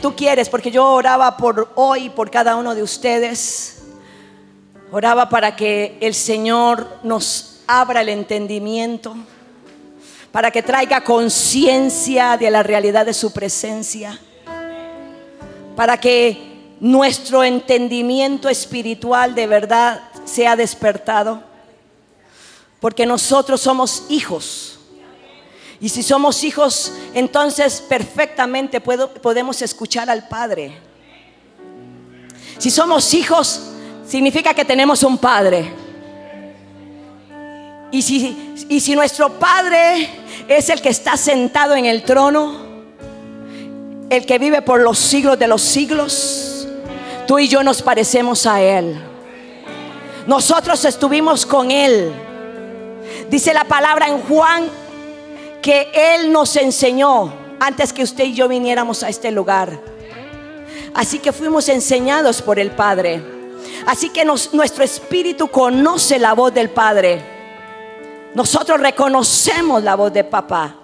tú quieres, porque yo oraba por hoy, por cada uno de ustedes. Oraba para que el Señor nos abra el entendimiento, para que traiga conciencia de la realidad de su presencia, para que nuestro entendimiento espiritual de verdad sea despertado, porque nosotros somos hijos y si somos hijos, entonces perfectamente podemos escuchar al Padre. Si somos hijos, significa que tenemos un Padre. Y si, y si nuestro Padre es el que está sentado en el trono, el que vive por los siglos de los siglos, tú y yo nos parecemos a Él. Nosotros estuvimos con Él. Dice la palabra en Juan que Él nos enseñó antes que usted y yo viniéramos a este lugar. Así que fuimos enseñados por el Padre. Así que nuestro espíritu conoce la voz del Padre. Nosotros reconocemos la voz de papá.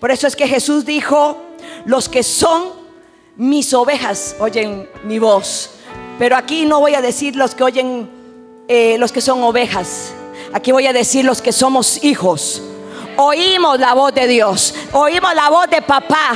Por eso es que Jesús dijo, los que son mis ovejas oyen mi voz. Pero aquí no voy a decir los que oyen, eh, los que son ovejas. Aquí voy a decir los que somos hijos oímos la voz de Dios, oímos la voz de papá.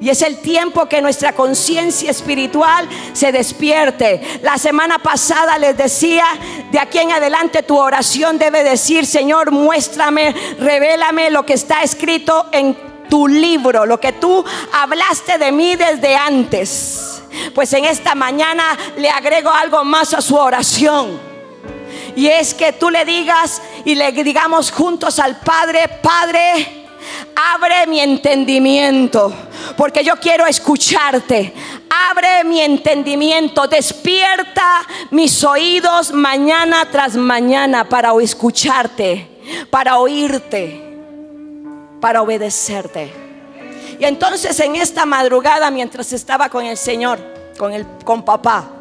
Y es el tiempo que nuestra conciencia espiritual se despierte. La semana pasada les decía, de aquí en adelante tu oración debe decir, Señor, muéstrame, revélame lo que está escrito en tu libro, lo que tú hablaste de mí desde antes. Pues en esta mañana le agrego algo más a su oración. Y es que tú le digas y le digamos juntos al Padre, Padre, abre mi entendimiento, porque yo quiero escucharte. Abre mi entendimiento, despierta mis oídos mañana tras mañana para escucharte, para oírte, para obedecerte. Y entonces en esta madrugada, mientras estaba con el Señor, con, el, con papá,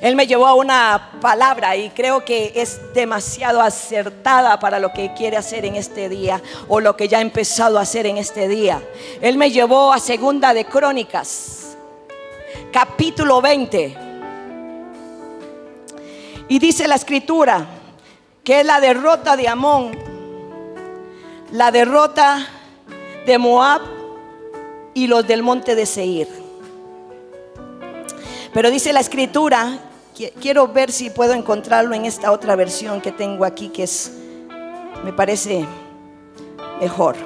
él me llevó a una palabra y creo que es demasiado acertada para lo que quiere hacer en este día o lo que ya ha empezado a hacer en este día. Él me llevó a Segunda de Crónicas, capítulo 20. Y dice la escritura que es la derrota de Amón, la derrota de Moab y los del monte de Seir. Pero dice la escritura quiero ver si puedo encontrarlo en esta otra versión que tengo aquí, que es, me parece mejor.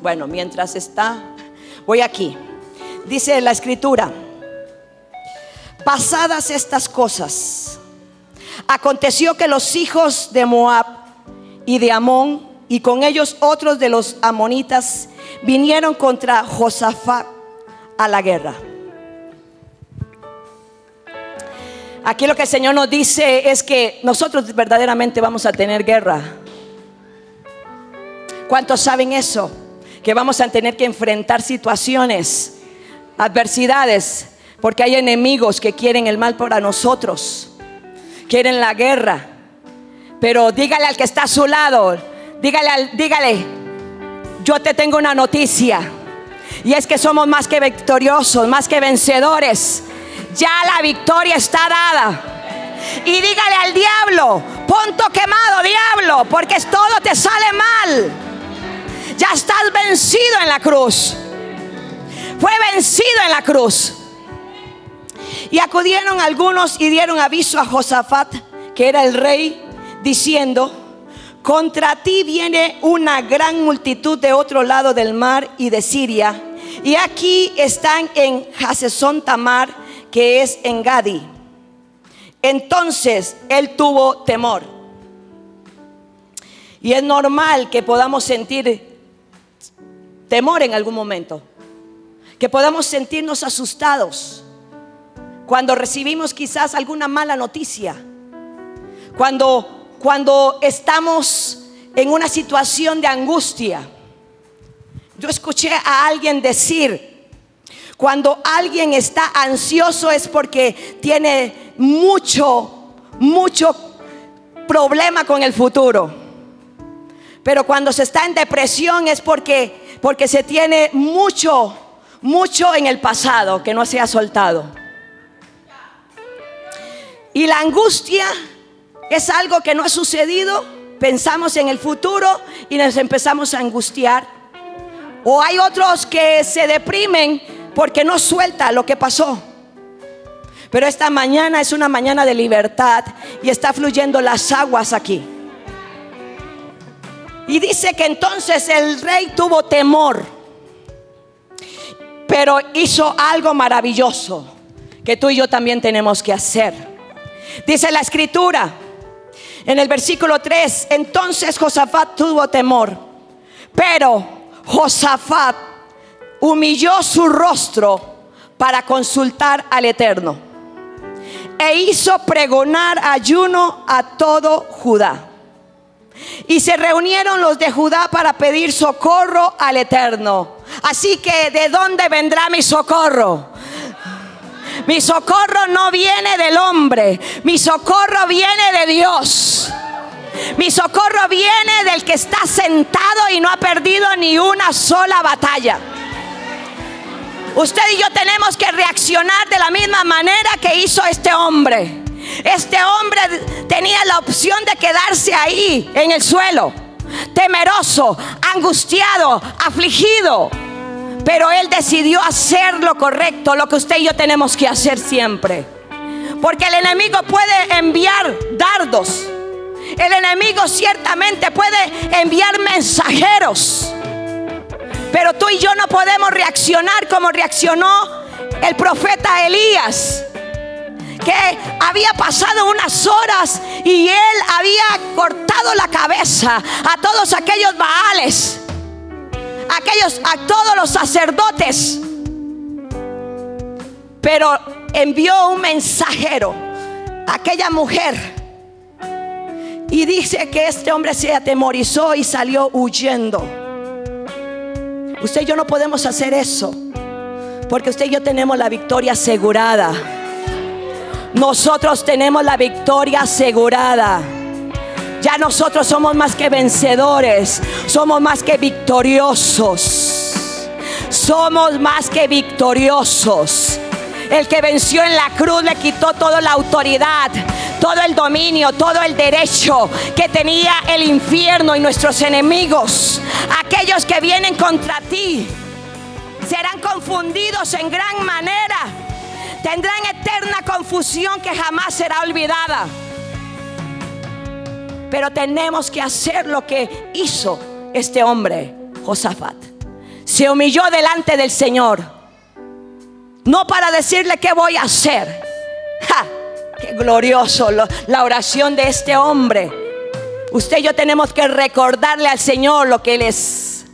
Bueno, mientras está, voy aquí. Dice la escritura, pasadas estas cosas, Aconteció que los hijos de Moab y de Amón y con ellos otros de los amonitas vinieron contra Josafat a la guerra. Aquí lo que el Señor nos dice es que nosotros verdaderamente vamos a tener guerra. ¿Cuántos saben eso? Que vamos a tener que enfrentar situaciones, adversidades, porque hay enemigos que quieren el mal para nosotros quieren la guerra. Pero dígale al que está a su lado, dígale, dígale, yo te tengo una noticia. Y es que somos más que victoriosos, más que vencedores. Ya la victoria está dada. Y dígale al diablo, punto quemado, diablo, porque todo te sale mal. Ya estás vencido en la cruz. Fue vencido en la cruz. Y acudieron algunos y dieron aviso a Josafat, que era el rey, diciendo, contra ti viene una gran multitud de otro lado del mar y de Siria. Y aquí están en Hasesón Tamar, que es en Gadi. Entonces él tuvo temor. Y es normal que podamos sentir temor en algún momento. Que podamos sentirnos asustados cuando recibimos quizás alguna mala noticia, cuando, cuando estamos en una situación de angustia. Yo escuché a alguien decir, Cuando alguien está ansioso es porque tiene mucho, mucho problema con el futuro. Pero cuando se está en depresión es porque, porque se tiene mucho, mucho en el pasado que no se ha soltado. Y la angustia es algo que no ha sucedido. Pensamos en el futuro y nos empezamos a angustiar. O hay otros que se deprimen porque no suelta lo que pasó. Pero esta mañana es una mañana de libertad y está fluyendo las aguas aquí. Y dice que entonces el rey tuvo temor, pero hizo algo maravilloso que tú y yo también tenemos que hacer. Dice la escritura en el versículo 3, entonces Josafat tuvo temor, pero Josafat humilló su rostro para consultar al Eterno e hizo pregonar ayuno a todo Judá. Y se reunieron los de Judá para pedir socorro al Eterno. Así que, ¿de dónde vendrá mi socorro? Mi socorro no viene del hombre, mi socorro viene de Dios. Mi socorro viene del que está sentado y no ha perdido ni una sola batalla. Usted y yo tenemos que reaccionar de la misma manera que hizo este hombre. Este hombre tenía la opción de quedarse ahí en el suelo, temeroso, angustiado, afligido. Pero él decidió hacer lo correcto, lo que usted y yo tenemos que hacer siempre. Porque el enemigo puede enviar dardos. El enemigo ciertamente puede enviar mensajeros. Pero tú y yo no podemos reaccionar como reaccionó el profeta Elías. Que había pasado unas horas y él había cortado la cabeza a todos aquellos baales, aquellos, a todos los sacerdotes. Pero envió un mensajero a aquella mujer. Y dice que este hombre se atemorizó y salió huyendo. Usted y yo no podemos hacer eso. Porque usted y yo tenemos la victoria asegurada. Nosotros tenemos la victoria asegurada. Ya nosotros somos más que vencedores. Somos más que victoriosos. Somos más que victoriosos. El que venció en la cruz le quitó toda la autoridad, todo el dominio, todo el derecho que tenía el infierno y nuestros enemigos. Aquellos que vienen contra ti serán confundidos en gran manera. Tendrán eterna confusión que jamás será olvidada. Pero tenemos que hacer lo que hizo este hombre, Josafat. Se humilló delante del Señor no para decirle qué voy a hacer. ¡Ja! ¡Qué glorioso la oración de este hombre! Usted y yo tenemos que recordarle al Señor lo que Él es.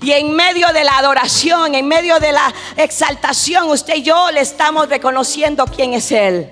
Y en medio de la adoración, en medio de la exaltación, usted y yo le estamos reconociendo quién es Él.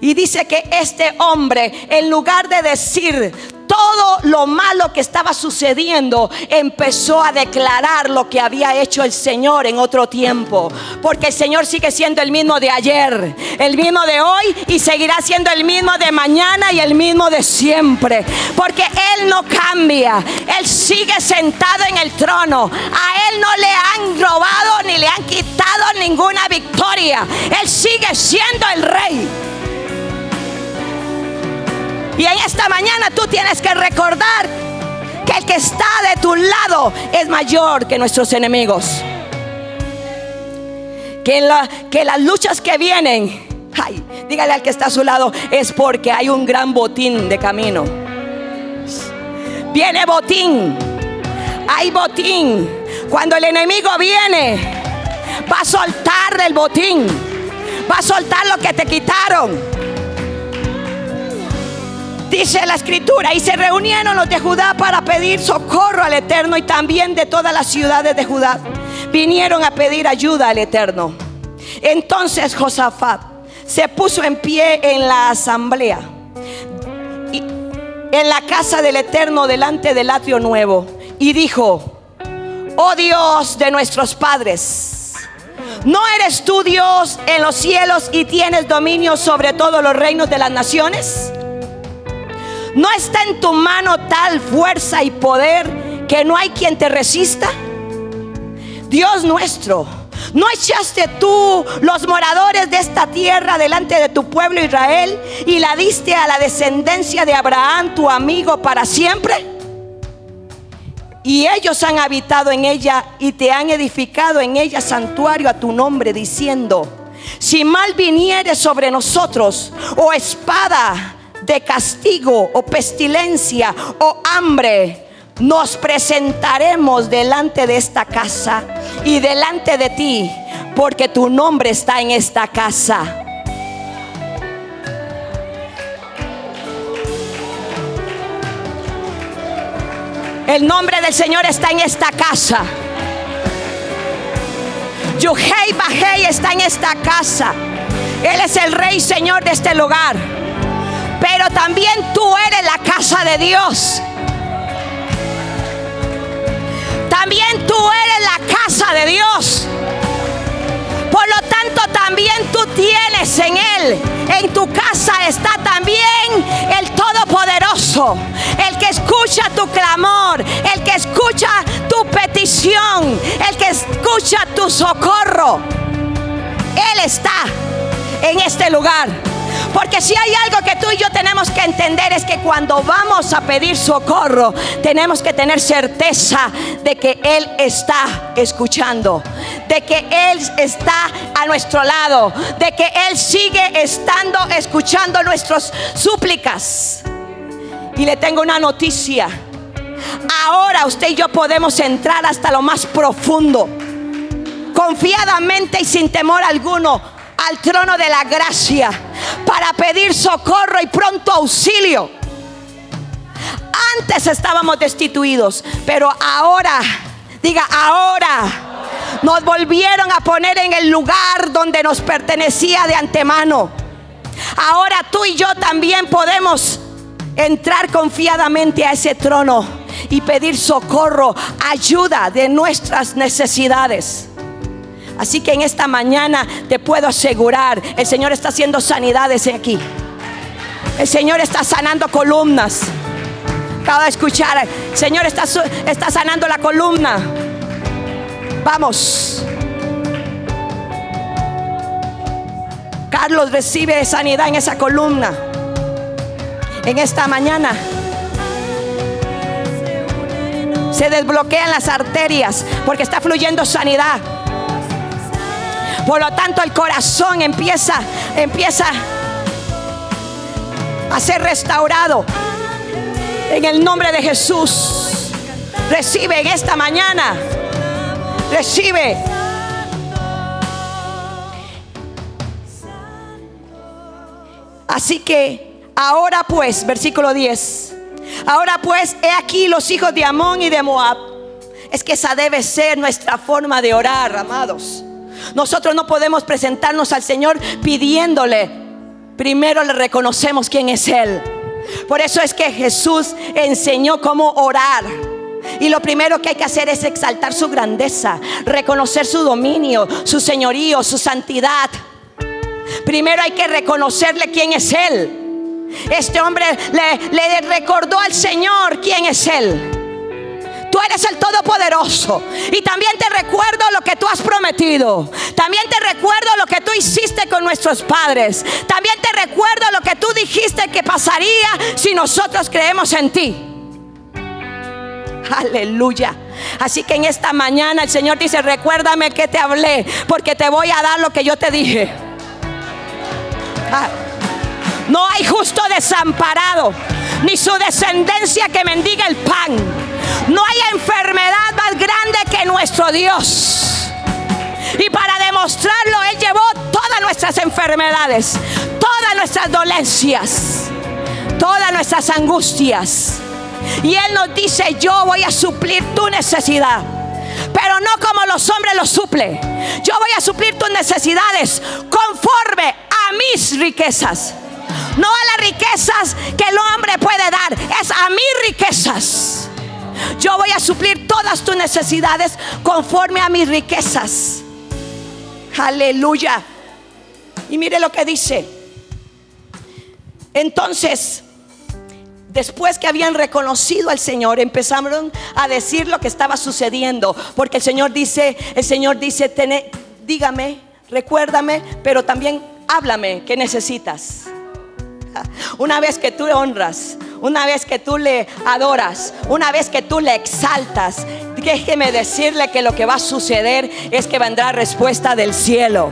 Y dice que este hombre, en lugar de decir, todo lo malo que estaba sucediendo, empezó a declarar lo que había hecho el Señor en otro tiempo. Porque el Señor sigue siendo el mismo de ayer, el mismo de hoy y seguirá siendo el mismo de mañana y el mismo de siempre. Porque Él no cambia, Él sigue sentado en el trono. A Él no le han robado ni le han quitado ninguna victoria. Él sigue siendo el rey. Y en esta mañana tú tienes que recordar que el que está de tu lado es mayor que nuestros enemigos. Que, la, que las luchas que vienen, dígale al que está a su lado, es porque hay un gran botín de camino. Viene botín, hay botín. Cuando el enemigo viene, va a soltar el botín, va a soltar lo que te quitaron Dice la escritura, y se reunieron los de Judá para pedir socorro al Eterno y también de todas las ciudades de Judá. Vinieron a pedir ayuda al Eterno. Entonces Josafat se puso en pie en la asamblea, en la casa del Eterno delante del atrio nuevo, y dijo, oh Dios de nuestros padres. ¿No eres tú Dios en los cielos y tienes dominio sobre todos los reinos de las naciones? ¿No está en tu mano tal fuerza y poder que no hay quien te resista? Dios nuestro, ¿no echaste tú los moradores de esta tierra delante de tu pueblo Israel y la diste a la descendencia de Abraham, tu amigo, para siempre? Y ellos han habitado en ella y te han edificado en ella santuario a tu nombre, diciendo, si mal viniere sobre nosotros, o espada de castigo, o pestilencia, o hambre, nos presentaremos delante de esta casa y delante de ti, porque tu nombre está en esta casa. El nombre del Señor está en esta casa. Yuhei Bajei está en esta casa. Él es el rey Señor de este lugar. Pero también tú eres la casa de Dios. También tú eres la casa de Dios. Por lo tanto, también tú tienes en Él, en tu casa está también el Todopoderoso, el que escucha tu clamor, el que escucha tu petición, el que escucha tu socorro. Él está en este lugar. Porque si hay algo que tú y yo tenemos que entender es que cuando vamos a pedir socorro, tenemos que tener certeza de que Él está escuchando, de que Él está a nuestro lado, de que Él sigue estando escuchando nuestras súplicas. Y le tengo una noticia. Ahora usted y yo podemos entrar hasta lo más profundo, confiadamente y sin temor alguno al trono de la gracia para pedir socorro y pronto auxilio. Antes estábamos destituidos, pero ahora, diga ahora, nos volvieron a poner en el lugar donde nos pertenecía de antemano. Ahora tú y yo también podemos entrar confiadamente a ese trono y pedir socorro, ayuda de nuestras necesidades. Así que en esta mañana te puedo asegurar, el Señor está haciendo sanidades aquí. El Señor está sanando columnas. Acabo de escuchar, el Señor está, está sanando la columna. Vamos. Carlos recibe sanidad en esa columna. En esta mañana se desbloquean las arterias porque está fluyendo sanidad. Por lo tanto, el corazón empieza, empieza a ser restaurado. En el nombre de Jesús. Recibe en esta mañana. Recibe. Así que ahora pues, versículo 10. Ahora pues, he aquí los hijos de Amón y de Moab. Es que esa debe ser nuestra forma de orar, amados. Nosotros no podemos presentarnos al Señor pidiéndole. Primero le reconocemos quién es Él. Por eso es que Jesús enseñó cómo orar. Y lo primero que hay que hacer es exaltar su grandeza, reconocer su dominio, su señorío, su santidad. Primero hay que reconocerle quién es Él. Este hombre le, recordó al Señor quién es Él. Tú eres el Todopoderoso. Y también te recuerdo lo que tú has prometido. También te recuerdo lo que tú hiciste con nuestros padres. También te recuerdo lo que tú dijiste que pasaría si nosotros creemos en ti. Aleluya. Así que en esta mañana el Señor dice, recuérdame que te hablé, porque te voy a dar lo que yo te dije. Ah. No hay justo desamparado, ni su descendencia que mendiga el pan. No hay enfermedad más grande que nuestro Dios. Y para demostrarlo, Él llevó todas nuestras enfermedades, todas nuestras dolencias, todas nuestras angustias. Y Él nos dice, yo voy a suplir tu necesidad. Pero no como los hombres lo suplen. Yo voy a suplir tus necesidades conforme a mis riquezas. No a las riquezas que el hombre puede dar, es a mis riquezas Yo voy a suplir todas tus necesidades conforme a mis riquezas. Aleluya. Y mire lo que dice. Entonces, después que habían reconocido al Señor, empezaron a decir lo que estaba sucediendo, porque el Señor dice, el Señor dice, dígame, recuérdame, pero también háblame, ¿qué necesitas? Una vez que tú le honras, una vez que tú le adoras, una vez que tú le exaltas, déjeme decirle que lo que va a suceder es que vendrá respuesta del cielo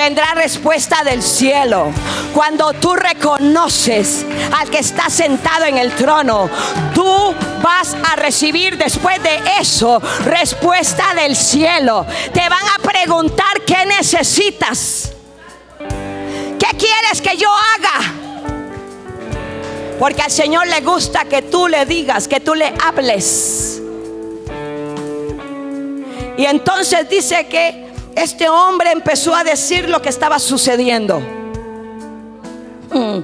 vendrá respuesta del cielo. Cuando tú reconoces al que está sentado en el trono, tú vas a recibir después de eso respuesta del cielo. Te van a preguntar qué necesitas. ¿Qué quieres que yo haga? Porque al Señor le gusta que tú le digas, que tú le hables. Y entonces dice que este hombre empezó a decir lo que estaba sucediendo. Mm.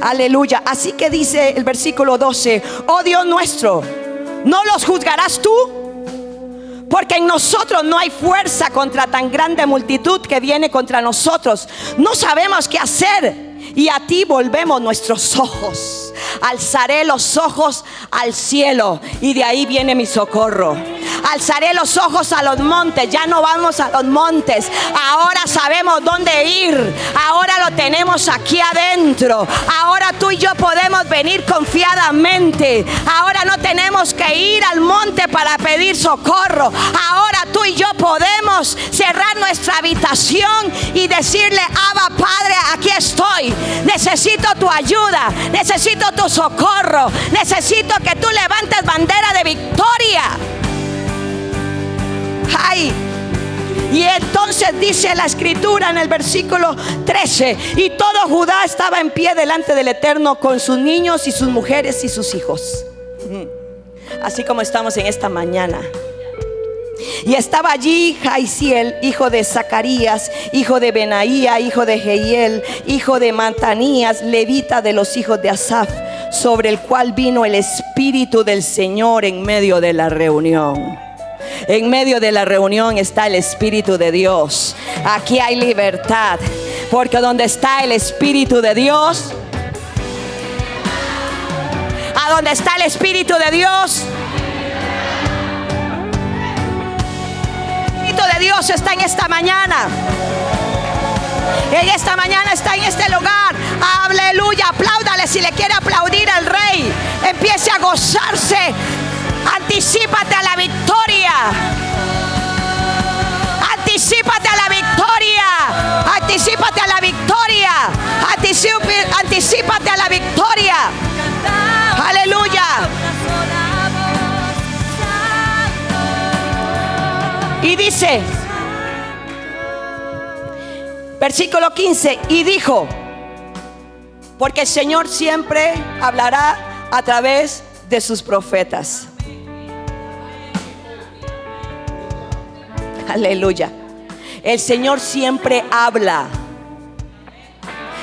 Aleluya. Así que dice el versículo 12, oh Dios nuestro, ¿no los juzgarás tú? Porque en nosotros no hay fuerza contra tan grande multitud que viene contra nosotros. No sabemos qué hacer. Y a ti volvemos nuestros ojos. Alzaré los ojos al cielo y de ahí viene mi socorro. Alzaré los ojos a los montes. Ya no vamos a los montes. Ahora sabemos dónde ir. Ahora lo tenemos aquí adentro. Ahora tú y yo podemos venir confiadamente. Ahora no tenemos que ir al monte para pedir socorro. Ahora tú y yo podemos cerrar nuestra habitación y decirle, Abba Padre, aquí estoy. Necesito tu ayuda. Necesito tu socorro. Necesito que tú levantes bandera de victoria. Y entonces dice la escritura en el versículo 13, y todo Judá estaba en pie delante del Eterno con sus niños y sus mujeres y sus hijos. Así como estamos en esta mañana. Y estaba allí Jaisiel, hijo de Zacarías, hijo de Benaía, hijo de Jehiel, hijo de Matanías, levita de los hijos de Asaf, sobre el cual vino el Espíritu del Señor en medio de la reunión. En medio de la reunión está el Espíritu de Dios. Aquí hay libertad. Porque donde está el Espíritu de Dios, a donde está el Espíritu de Dios, de Dios está en esta mañana. En esta mañana está en este lugar. Aleluya. Apláudale si le quiere aplaudir al rey. Empiece a gozarse. Anticípate a la victoria. Anticípate a la victoria. Anticípate a la victoria. Anticípate a la victoria. Aleluya. Y dice, versículo 15, y dijo, porque el Señor siempre hablará a través de sus profetas. Aleluya. El Señor siempre habla.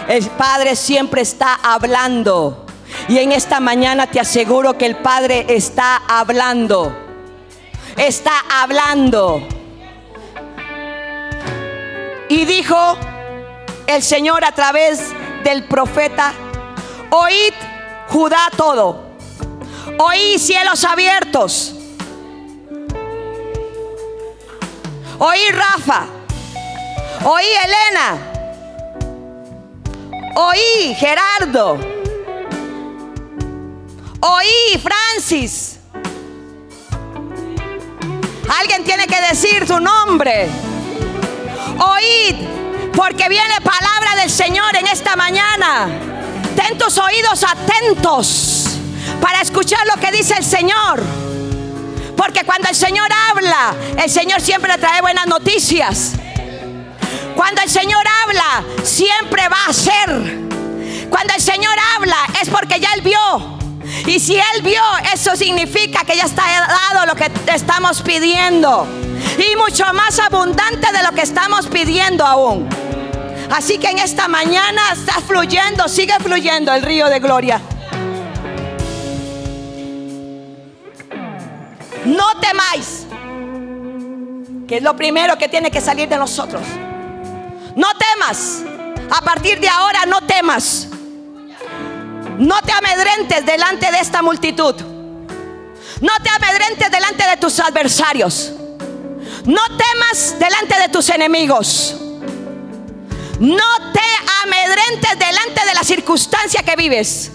El Padre siempre está hablando. Y en esta mañana te aseguro que el Padre está hablando está hablando. Y dijo el Señor a través del profeta, oíd Judá todo, oí cielos abiertos, oí Rafa, oí Elena, oí Gerardo, oí Francis. Alguien tiene que decir su nombre. Oíd, porque viene palabra del Señor en esta mañana. Ten tus oídos atentos para escuchar lo que dice el Señor. Porque cuando el Señor habla, el Señor siempre trae buenas noticias. Cuando el Señor habla, siempre va a ser. Cuando el Señor habla, es porque ya Él vio y si Él vio, eso significa que ya está dado lo que estamos pidiendo. Y mucho más abundante de lo que estamos pidiendo aún. Así que en esta mañana está fluyendo, sigue fluyendo el río de gloria. Temáis. Que es lo primero que tiene que salir de nosotros. No temas. A partir de ahora no temas. No te amedrentes delante de esta multitud. No te amedrentes delante de tus adversarios. No temas delante de tus enemigos. No te amedrentes delante de la circunstancia que vives.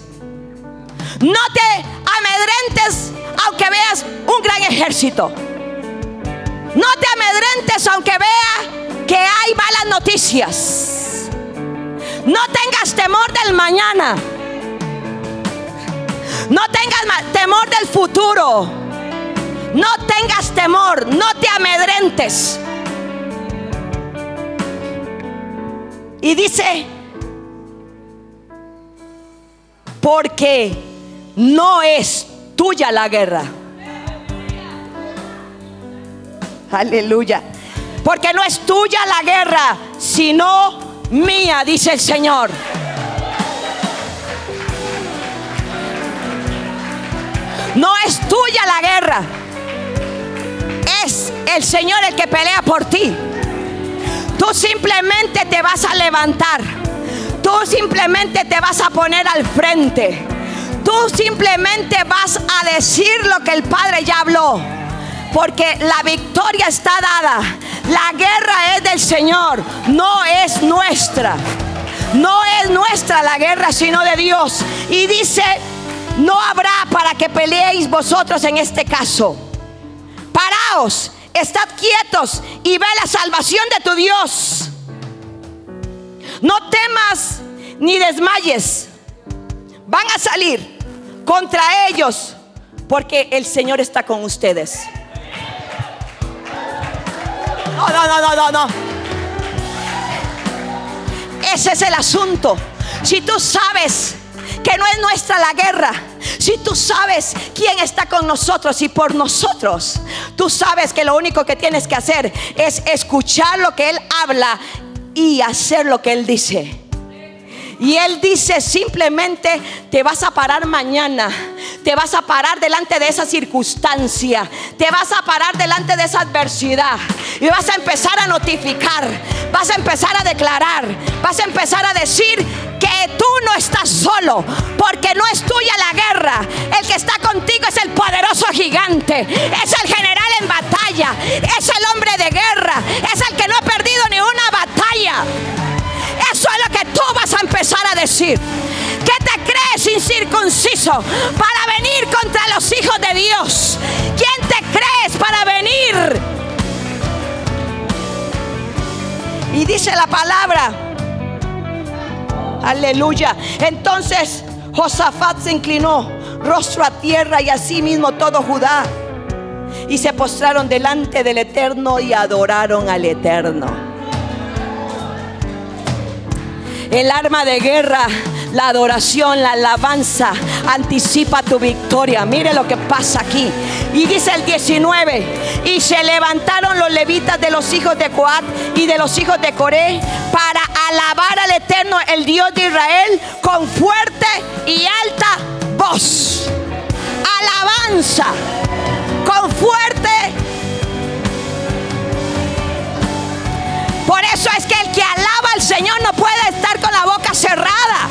No te amedrentes aunque veas un gran ejército. No te amedrentes aunque vea que hay malas noticias. No tengas temor del mañana. No tengas temor del futuro. No tengas temor, no te amedrentes. Y dice, porque no es tuya la guerra. Aleluya. Porque no es tuya la guerra, sino mía, dice el Señor. No es tuya la guerra. Es el Señor el que pelea por ti. Tú simplemente te vas a levantar. Tú simplemente te vas a poner al frente. Tú simplemente vas a decir lo que el Padre ya habló. Porque la victoria está dada. La guerra es del Señor, no es nuestra. No es nuestra la guerra, sino de Dios. Y dice no habrá para que peleéis vosotros en este caso. Paraos, estad quietos y ve la salvación de tu Dios. No temas ni desmayes. Van a salir contra ellos porque el Señor está con ustedes. No, no, no, no, no. Ese es el asunto. Si tú sabes que no es nuestra la guerra. Si tú sabes quién está con nosotros y por nosotros, tú sabes que lo único que tienes que hacer es escuchar lo que Él habla y hacer lo que Él dice. Y Él dice simplemente, te vas a parar mañana, te vas a parar delante de esa circunstancia, te vas a parar delante de esa adversidad. Y vas a empezar a notificar, vas a empezar a declarar, vas a empezar a decir que tú no estás solo, porque no es tuya la guerra. El que está contigo es el poderoso gigante, es el general en batalla, es el hombre decir. ¿Qué te crees incircunciso para venir contra los hijos de Dios? ¿Quién te crees para venir? Y dice la palabra Aleluya. Entonces Josafat se inclinó rostro a tierra y así mismo todo Judá. Y se postraron delante del Eterno y adoraron al Eterno. El arma de guerra la adoración, la alabanza anticipa tu victoria. Mire lo que pasa aquí. Y dice el 19, y se levantaron los levitas de los hijos de Coat y de los hijos de Coré para alabar al Eterno, el Dios de Israel, con fuerte y alta voz. Alabanza, con fuerte. Por eso es que el que alaba al Señor no puede cerrada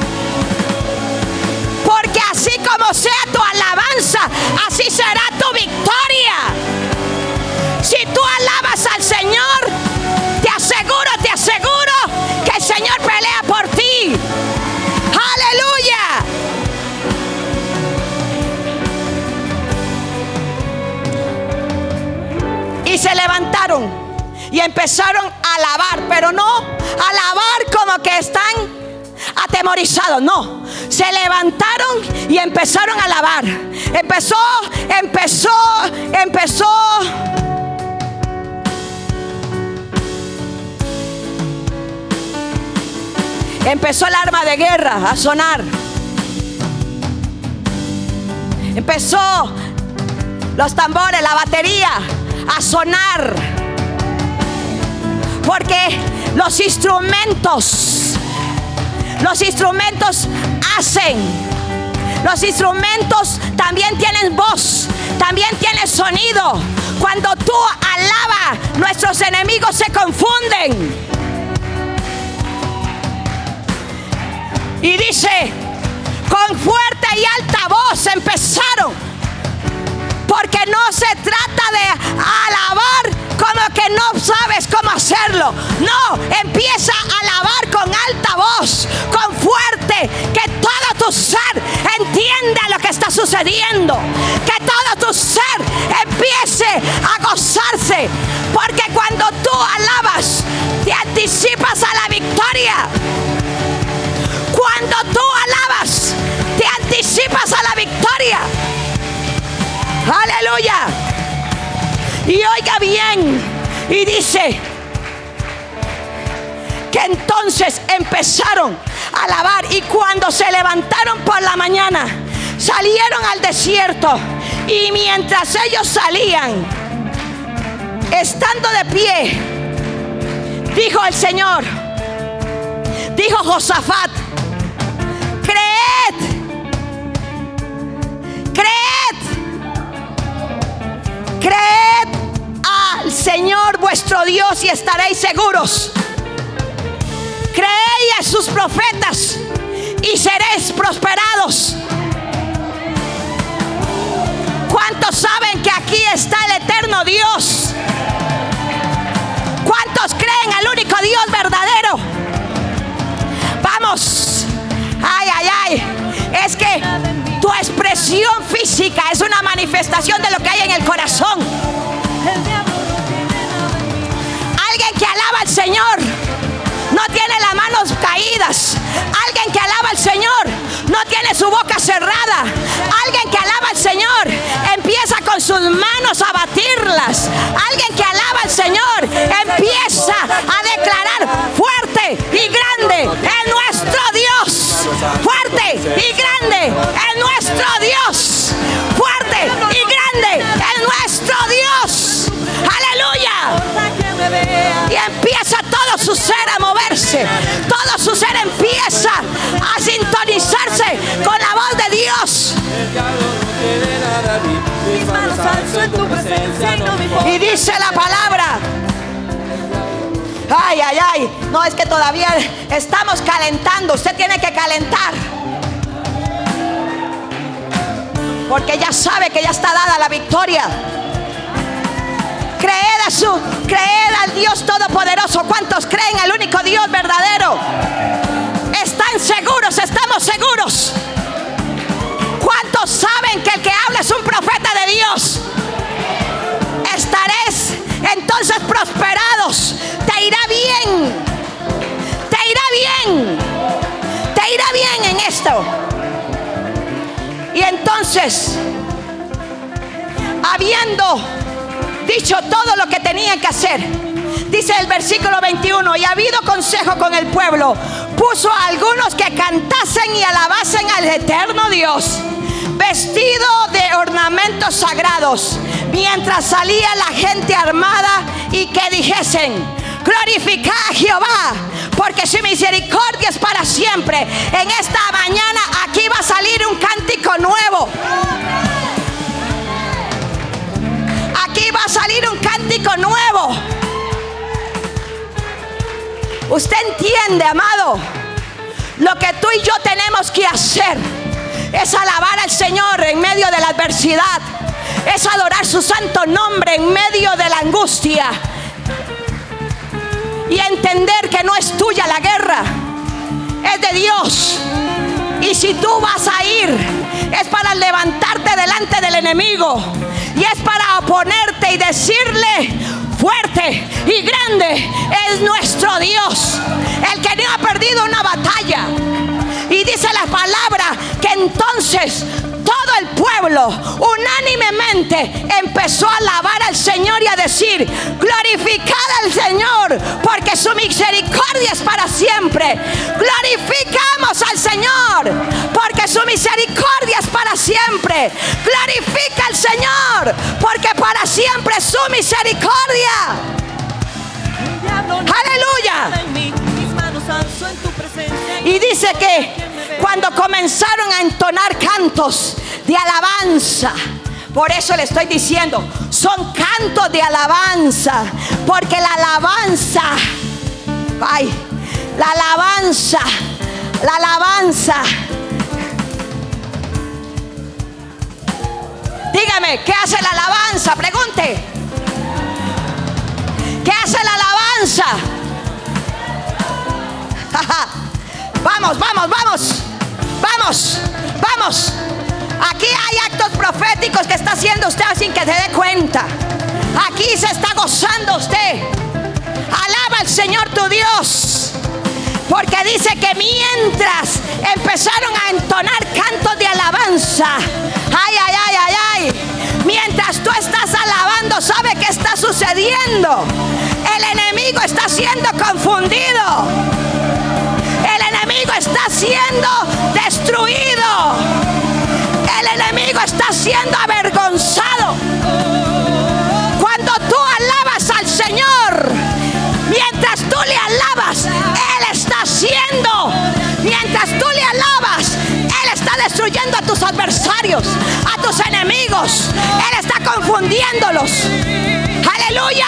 así como sea tu alabanza, así será tu victoria. Si tú alabas al Señor, te aseguro, te aseguro que el Señor pelea por ti. Aleluya. Y se levantaron y empezaron a alabar, pero no alabar como que están atemorizados, no. Se levantaron y empezaron a alabar. Empezó, empezó, empezó. Empezó el arma de guerra a sonar. Empezó los tambores, la batería a sonar. Porque los instrumentos los instrumentos hacen Los instrumentos también tienen voz, también tienen sonido. Cuando tú alabas, nuestros enemigos se confunden. Y dice, con fuerte y alta voz empezaron. Porque no se trata de alabar como que no sabes cómo hacerlo. No, empieza a alabar con alta voz, con fuerte, que todo tu ser entienda lo que está sucediendo. Que todo tu ser empiece a gozarse. Porque cuando tú alabas, te anticipas a la victoria. Cuando tú alabas, te anticipas a la victoria. Aleluya. Y oiga bien, y dice que entonces empezaron a alabar y cuando se levantaron por la mañana, salieron al desierto y mientras ellos salían, estando de pie, dijo el Señor, dijo Josafat, creed al Señor vuestro Dios y estaréis seguros. Creed a sus profetas y seréis prosperados. ¿Cuántos saben que aquí está el eterno Dios? ¿Cuántos creen al único Dios verdadero? Vamos. Ay, ay, ay. Es que tu expresión física es una manifestación de lo que hay en el corazón. Alguien que alaba al Señor no tiene las manos caídas. Alguien que alaba al Señor no tiene su boca cerrada. Alguien que alaba al Señor empieza con sus manos a batirlas. Alguien que alaba al Señor empieza a declarar fuerte y grande. Fuerte y grande en nuestro Dios. Fuerte y grande en nuestro Dios. Aleluya. Y empieza todo su ser a moverse. Todo su ser empieza a sintonizarse con la voz de Dios. Y dice la palabra. Ay, ay, ay. No es que todavía estamos calentando. Usted tiene que calentar. Porque ya sabe que ya está dada la victoria. Creed a su, creed al Dios Todopoderoso. ¿Cuántos creen al único Dios verdadero? Están seguros, estamos seguros. ¿Cuántos saben que el que habla es un profeta de Dios? Estaréis entonces prosperados. Te irá bien. Te irá bien. Te irá bien en esto. Y entonces, habiendo dicho todo lo que tenían que hacer, dice el versículo 21, y ha habido consejo con el pueblo, puso a algunos que cantasen y alabasen al eterno Dios, vestido de ornamentos sagrados, mientras salía la gente armada y que dijesen, glorifica a Jehová, porque su misericordia es para siempre. En esta mañana aquí va a salir un cántico nuevo. Aquí va a salir un cántico nuevo. Usted entiende, amado, lo que tú y yo tenemos que hacer es alabar al Señor en medio de la adversidad, es adorar su santo nombre en medio de la angustia y entender que no es tuya la guerra, es de Dios. Y si tú vas a ir, es para levantarte delante del enemigo. Y es para oponerte y decirle, fuerte y grande es nuestro Dios. El que no ha perdido una batalla. Y dice la palabra que entonces todo el pueblo unánimemente empezó a alabar al Señor y a decir, glorificad al Señor, porque su misericordia es para siempre. Glorificamos al Señor, porque su misericordia es para siempre. Glorifica al Señor, porque para siempre es su misericordia. Aleluya. Y dice que cuando comenzaron a entonar cantos de alabanza, por eso le estoy diciendo, son cantos de alabanza, porque la alabanza, ay, la alabanza, la alabanza. Dígame, ¿qué hace la alabanza? Pregunte. ¿Qué hace la alabanza? vamos, vamos, vamos. Vamos, vamos. Aquí hay actos proféticos que está haciendo usted sin que se dé cuenta. Aquí se está gozando usted. Alaba al Señor tu Dios. Porque dice que mientras empezaron a entonar cantos de alabanza, ay, ay, ay, ay, ay, mientras tú estás alabando, ¿sabe qué está sucediendo? El enemigo está siendo confundido. Enemigo está siendo destruido el enemigo está siendo avergonzado. Cuando tú alabas al Señor, mientras tú le alabas, Él está haciendo. Mientras tú le alabas, Él está destruyendo a tus adversarios, a tus enemigos. Él está confundiéndolos. Aleluya.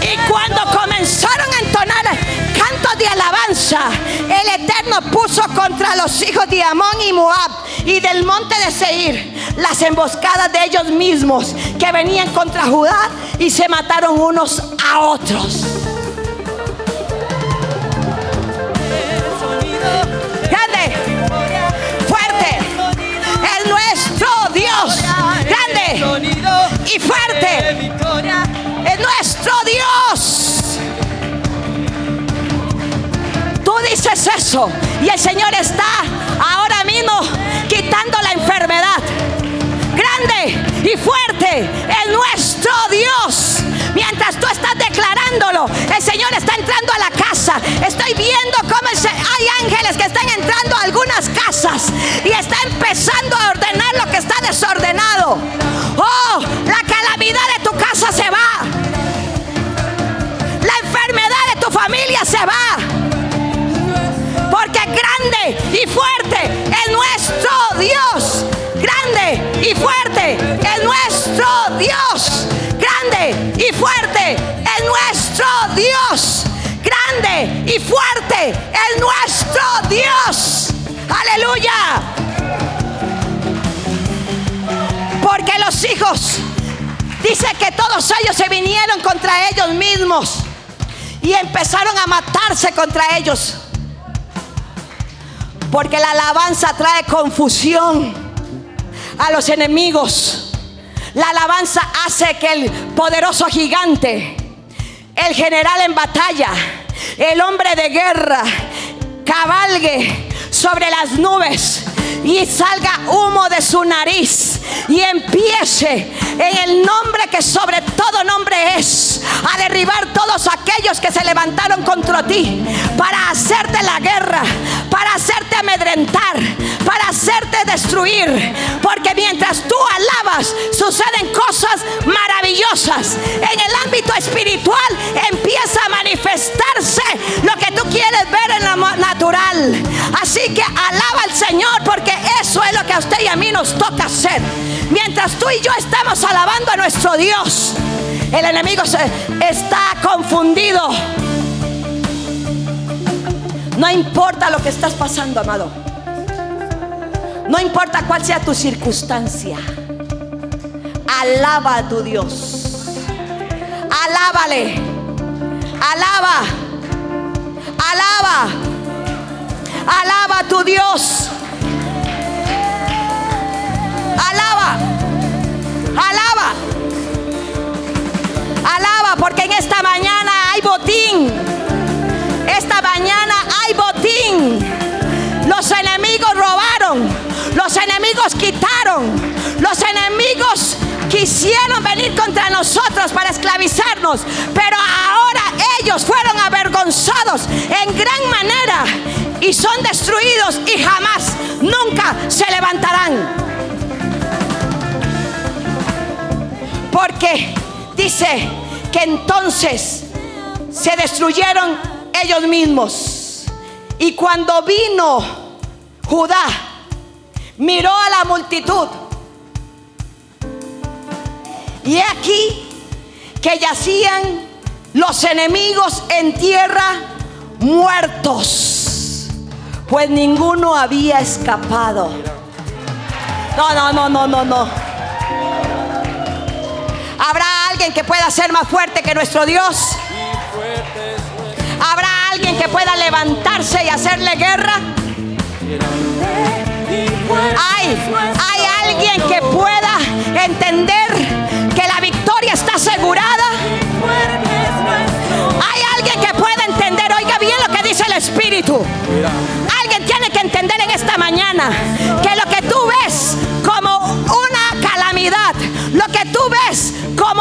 Y cuando comenzaron a entonar alabanza, el Eterno puso contra los hijos de Amón y Moab y del monte de Seir las emboscadas de ellos mismos que venían contra Judá y se mataron unos a otros. Grande, fuerte, es nuestro Dios. Grande y fuerte, es nuestro Dios. Dices eso y el Señor está ahora mismo quitando la enfermedad. Grande y fuerte en nuestro Dios. Mientras tú estás declarándolo, el Señor está entrando a la casa. Estoy viendo cómo hay ángeles que están entrando a algunas casas y está empezando a ordenar lo que está desordenado. Oh, la calamidad de tu casa se va. La enfermedad de tu familia se va grande y fuerte es nuestro Dios. Grande y fuerte es nuestro Dios. Grande y fuerte es nuestro Dios. Grande y fuerte es nuestro Dios. Aleluya. Porque los hijos, dice que todos ellos se vinieron contra ellos mismos y empezaron a matarse contra ellos. Porque la alabanza trae confusión a los enemigos. La alabanza hace que el poderoso gigante, el general en batalla, el hombre de guerra, cabalgue sobre las nubes y salga humo de su nariz y empiece en el nombre que sobre todo nombre es a derribar todos aquellos que se levantaron contra ti para hacerte la guerra, para hacerte amedrentar, para hacerte destruir. Porque mientras tú alabas, suceden cosas maravillosas. En el ámbito espiritual empieza a manifestarse lo que tú quieres ver en lo natural. Así que alaba al Señor porque eso es lo que a usted y a mí nos toca hacer. Mientras tú y yo estamos alabando a nuestro Dios, el enemigo se está confundido. No importa lo que estás pasando, amado. No importa cuál sea tu circunstancia. Alaba a tu Dios. Alábale. Alaba. Alaba. Alaba a tu Dios. Alaba. Alaba. Alaba porque en esta mañana hay botín. Esta mañana hay botín. Los enemigos robaron. Los enemigos quitaron. Los enemigos quisieron venir contra nosotros para esclavizarnos. Pero ahora ellos fueron avergonzados en gran manera y son destruidos y jamás, nunca se levantarán. Porque dice que entonces se destruyeron ellos mismos Y cuando vino Judá, miró a la multitud. Y aquí que yacían los enemigos en tierra muertos, pues ninguno había escapado. No, no, no, no, no, no. ¿Habrá alguien que pueda ser más fuerte que nuestro Dios? ¿Habrá alguien que pueda levantarse y hacerle guerra? Hay, hay alguien que pueda entender que la victoria está asegurada. Hay alguien que pueda entender, oiga bien lo que dice el Espíritu. Alguien tiene que entender en esta mañana que lo que tú ves como una calamidad, lo que tú ves como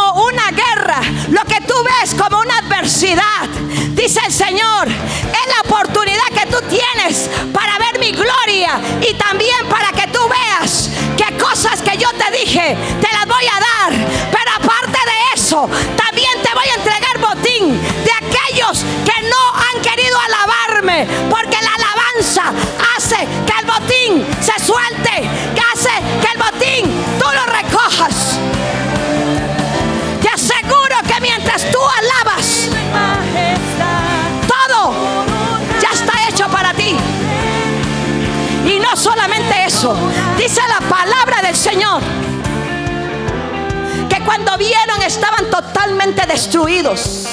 lo que tú ves como una adversidad, dice el Señor, es la oportunidad que tú tienes para ver mi gloria y también para que tú veas que cosas que yo te dije te las voy a dar. Pero aparte de eso, también te voy a entregar botín de aquellos que no han querido alabarme, porque la alabanza hace que el botín se suelte, que hace que el botín tú lo recojas. Eso, dice la palabra del Señor, que cuando vieron estaban totalmente destruidos.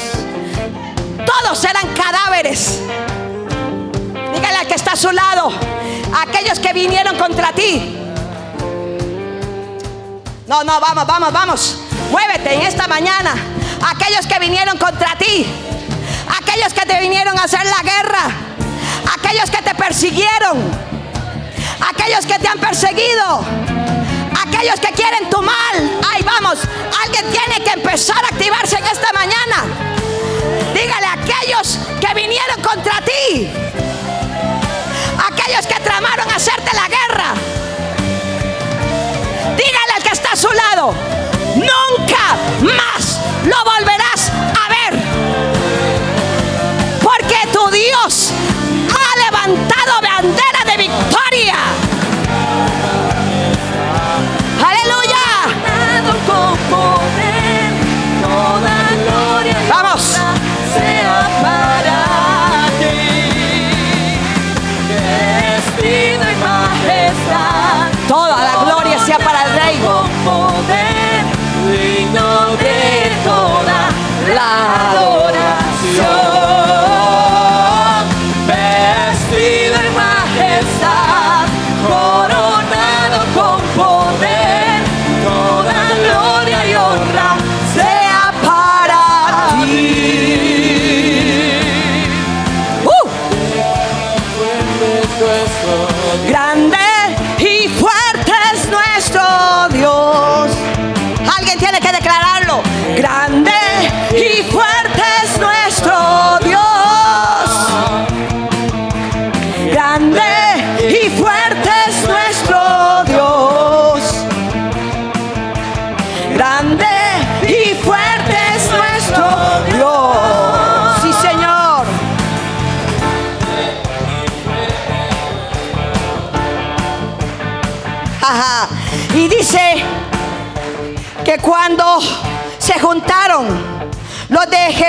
Todos eran cadáveres. Dígale al que está a su lado, aquellos que vinieron contra ti. No, no, vamos, vamos, vamos. Muévete en esta mañana. Aquellos que vinieron contra ti. Aquellos que te vinieron a hacer la guerra. Aquellos que te persiguieron. Aquellos que te han perseguido. Aquellos que quieren tu mal. Ay, vamos. Alguien tiene que empezar a activarse en esta mañana.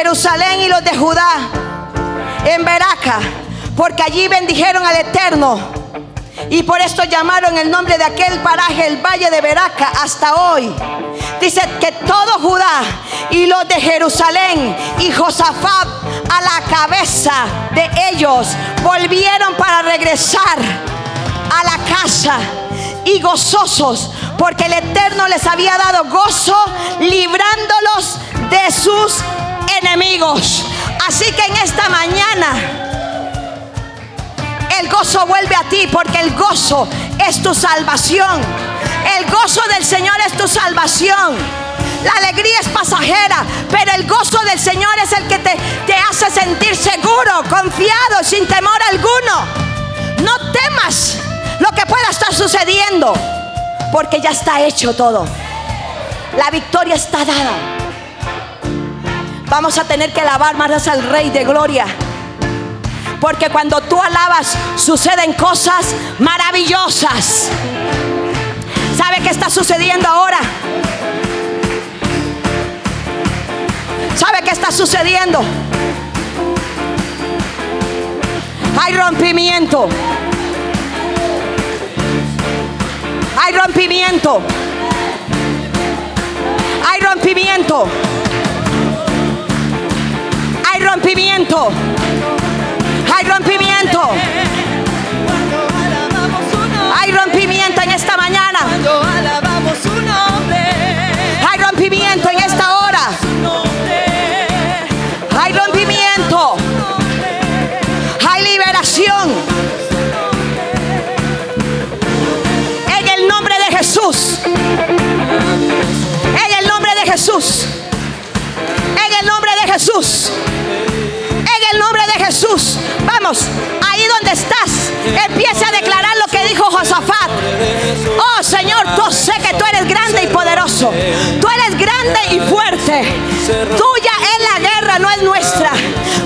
Jerusalén y los de Judá en Beraca, porque allí bendijeron al Eterno. Y por esto llamaron el nombre de aquel paraje el Valle de Beraca hasta hoy. Dice que todo Judá y los de Jerusalén y Josafat a la cabeza de ellos volvieron para regresar a la casa y gozosos, porque el Eterno les había dado gozo librándolos de sus enemigos. Así que en esta mañana el gozo vuelve a ti, porque el gozo es tu salvación. El gozo del Señor es tu salvación. La alegría es pasajera, pero el gozo del Señor es el que te, te hace sentir seguro, confiado, sin temor alguno. No temas lo que pueda estar sucediendo, porque ya está hecho todo. La victoria está dada. Vamos a tener que alabar más al Rey de Gloria. Porque cuando tú alabas suceden cosas maravillosas. ¿Sabe qué está sucediendo ahora? ¿Sabe qué está sucediendo? Hay rompimiento. Hay rompimiento. Hay rompimiento. Rompimiento. Hay rompimiento. Hay rompimiento en esta mañana. Hay rompimiento en esta hora. Hay rompimiento. Hay liberación. En el nombre de Jesús. En el nombre de Jesús. En el nombre Jesús. En el nombre de Jesús. Vamos, ahí donde estás, empieza a declarar lo que dijo Josafat. Oh Señor, tú sé que tú eres grande y poderoso. Tú eres grande y fuerte. Tuya es la guerra, no es nuestra.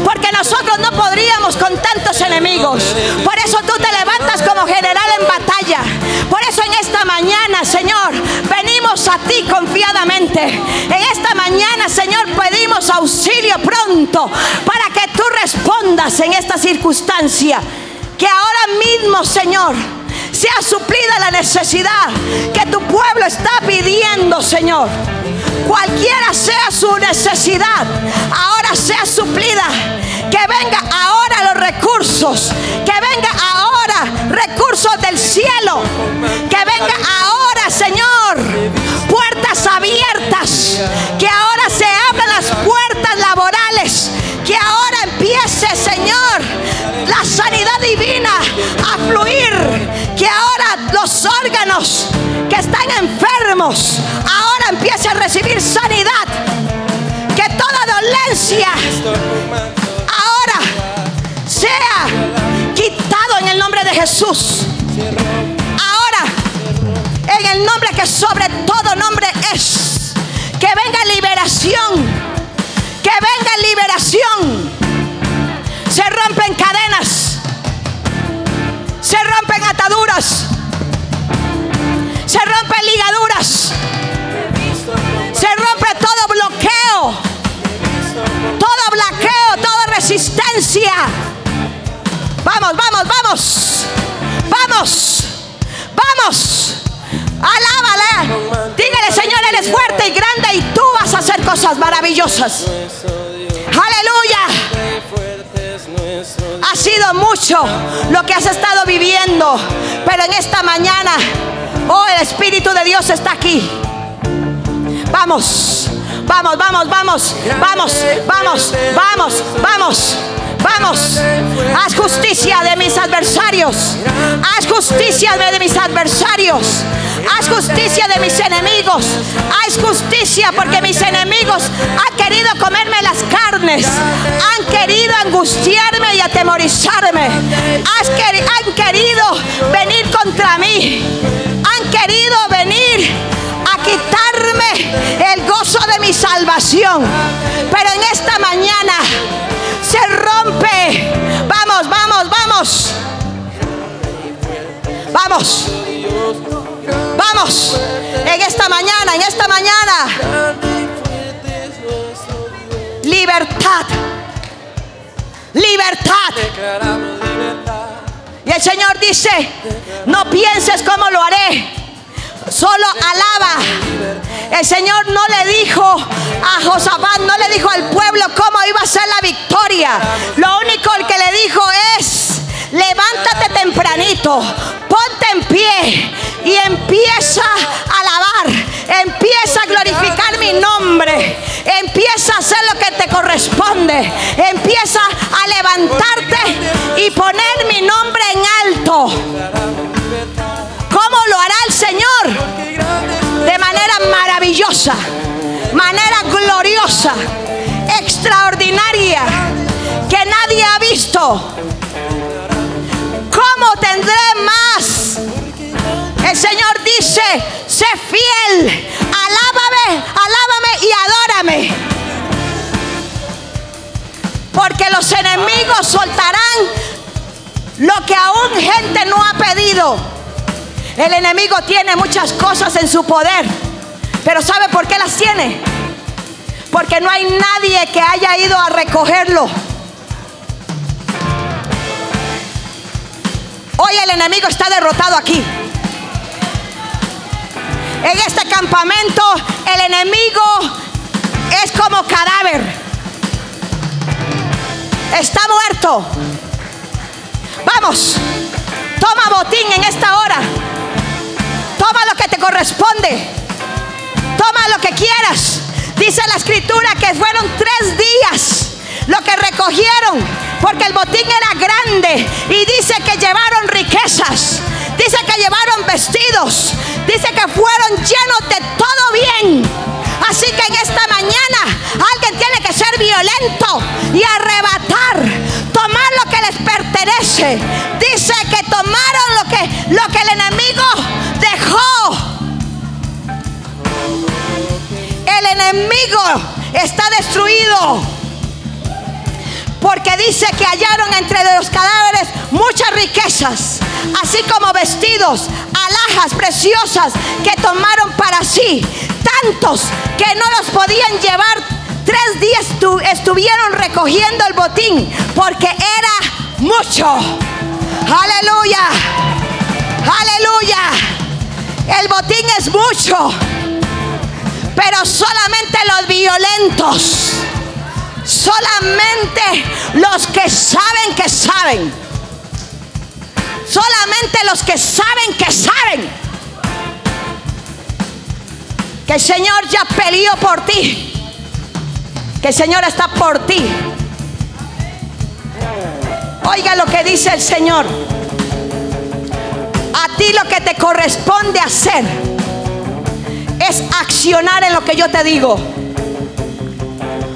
Porque nosotros no podríamos con tantos enemigos. Por eso tú te levantas como general en batalla. Por eso en esta mañana, Señor, venimos a ti confiadamente. En esta mañana, Señor, pedimos auxilio pronto para que tú respondas en esta circunstancia. Que ahora mismo, Señor, sea suplida la necesidad que tu pueblo está pidiendo, Señor. Cualquiera sea su necesidad, ahora sea suplida. Que venga ahora los recursos. Que venga ahora recursos del cielo. Que venga ahora, Señor, puertas abiertas. Que ahora se puertas laborales. Que ahora empiece, Señor, la sanidad divina a fluir. Que ahora los órganos que están enfermos, ahora empiece a recibir sanidad. Que toda dolencia ahora sea quitado en el nombre de Jesús. Ahora, en el nombre que sobre todo nombre es, que venga liberación, liberación. Se rompen cadenas, se rompen ataduras, se rompen ligaduras, se rompe todo bloqueo, todo bloqueo, toda resistencia. Vamos, vamos, vamos, vamos, vamos. Alábale. Dígale, Señor, eres fuerte y grande y tú vas a hacer cosas maravillosas. Sido mucho lo que has estado viviendo, pero en esta mañana, oh, el Espíritu de Dios está aquí. Vamos, vamos, vamos, vamos, vamos, vamos, vamos. Vamos, haz justicia de mis adversarios. Haz justicia de mis adversarios. Haz justicia de mis enemigos. Haz justicia porque mis enemigos han querido comerme las carnes. Han querido angustiarme y atemorizarme. Han querido venir contra mí. Han querido venir a quitarme el gozo de mi salvación. Pero en esta mañana vamos, vamos. En esta mañana, en esta mañana. Libertad. Libertad. Y el Señor dice, no pienses cómo lo haré. Solo alaba. El Señor no le dijo a Josafat, no le dijo al pueblo cómo iba a ser la victoria. Lo único que le dijo es, levántate tempranito, ponte en pie y empieza a alabar. Empieza a glorificar mi nombre. Empieza a hacer lo que te corresponde. Empieza a levantarte y poner mi nombre en alto. ¿Cómo lo hará el Señor? De manera maravillosa, manera gloriosa, extraordinaria, que nadie ha visto. ¿Cómo tendré más? El Señor dice, sé fiel, alábame, alábame y adórame. Porque los enemigos soltarán lo que aún gente no ha pedido. El enemigo tiene muchas cosas en su poder, pero ¿sabe por qué las tiene? Porque no hay nadie que haya ido a recogerlo. Hoy el enemigo está derrotado aquí. En este campamento el enemigo es como cadáver. Está muerto. Vamos, toma botín en esta hora. Toma lo que te corresponde. Toma lo que quieras. Dice la escritura que fueron tres días lo que recogieron, porque el botín era grande. Y dice que llevaron riquezas. Dice que llevaron vestidos. Dice que fueron llenos de todo bien. Así que en esta mañana alguien tiene que ser violento y arrebatar, tomar lo que les pertenece. Dice que tomaron lo que, lo que el enemigo dejó. El enemigo está destruido. Porque dice que hallaron entre los cadáveres muchas riquezas, así como vestidos, alhajas preciosas que tomaron para sí. Tantos que no los podían llevar. Tres días estuvieron recogiendo el botín porque era mucho. Aleluya. Aleluya. El botín es mucho. Pero solamente los violentos Solamente los que saben que saben. Solamente los que saben que saben. Que el Señor ya peleó por ti. Que el Señor está por ti. Oiga lo que dice el Señor. A ti lo que te corresponde hacer es accionar en lo que yo te digo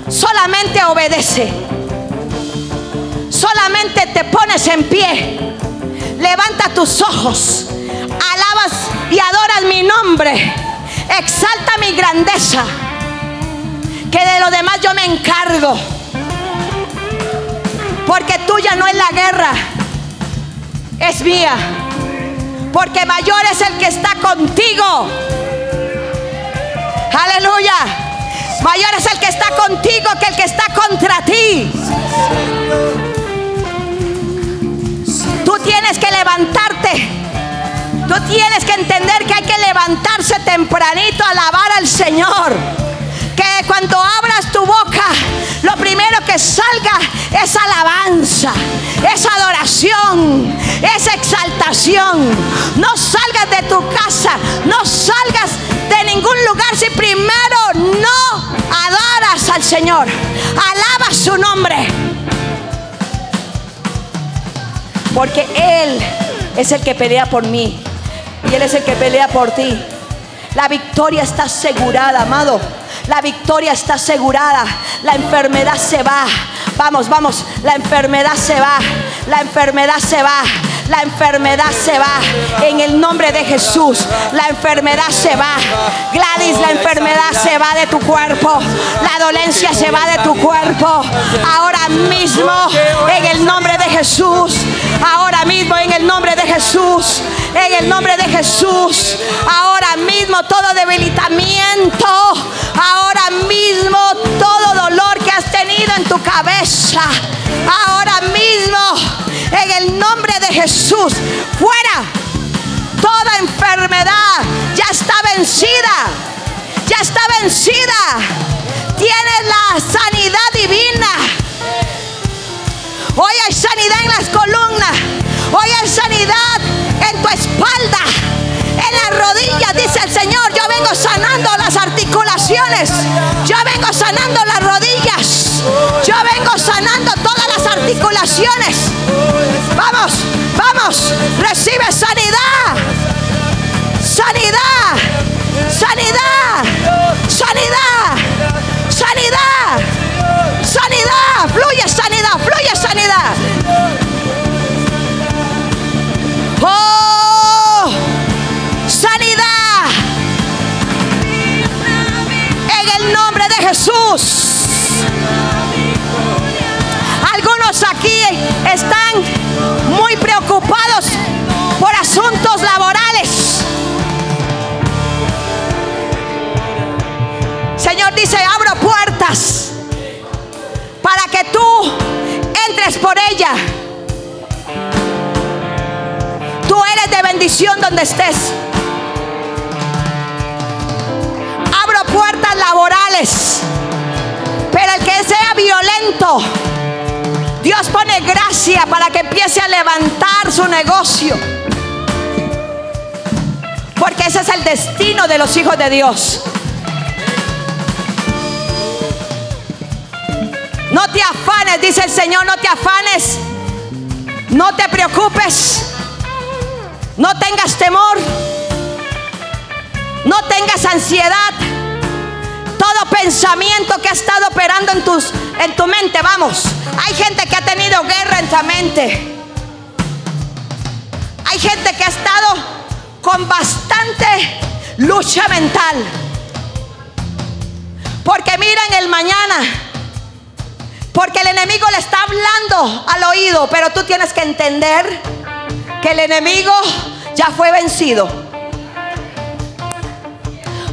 solamente obedece. Solamente te pones en pie. Levanta tus ojos. Alabas y adoras mi nombre. Exalta mi grandeza. Que de lo demás yo me encargo. Porque tuya no es la guerra. Es mía. Porque mayor es el que está contigo. Aleluya. Mayor es el que está contigo que el que está contra ti. Tú tienes que levantarte. Tú tienes que entender que hay que levantarse tempranito a alabar al Señor. Que cuando abras tu boca, lo primero que salga es alabanza, es adoración, es exaltación. No salgas de tu casa, no salgas ningún lugar si primero no adoras al Señor. Alaba su nombre. Porque Él es el que pelea por mí. Y Él es el que pelea por ti. La victoria está asegurada, amado. La victoria está asegurada. La enfermedad se va. Vamos, vamos. La enfermedad se va. La enfermedad se va. La enfermedad se va. En el nombre de Jesús. La enfermedad se va. Gladys, la enfermedad se va de tu cuerpo. La dolencia se va de tu cuerpo. Ahora mismo. En el nombre de Jesús. Ahora mismo en el nombre de Jesús. En el nombre de Jesús. Ahora mismo todo debilitamiento. Ahora mismo todo dolor que has tenido en tu cabeza. Ahora mismo en el nombre de Jesús. Fuera. Toda enfermedad ya está vencida. Ya está vencida. Tienes la sanidad divina. Hoy hay sanidad en las columnas. Hoy hay sanidad en tu espalda. En las rodillas, dice el Señor. Yo vengo sanando las articulaciones. Yo vengo sanando las rodillas. Yo vengo sanando todas articulaciones. Vamos, vamos. Recibe sanidad. Estés. Abro puertas laborales. Pero el que sea violento, Dios pone gracia para que empiece a levantar su negocio. Porque ese es el destino de los hijos de Dios. No te afanes, dice el Señor, no te afanes. No te preocupes. Tengas temor. No tengas ansiedad. Todo pensamiento que ha estado operando en, tus, en tu mente, vamos. Hay gente que ha tenido guerra en tu mente. Hay gente que ha estado con bastante lucha mental. Porque miran el mañana. Porque el enemigo le está hablando al oído. Pero tú tienes que entender que el enemigo ya fue vencido.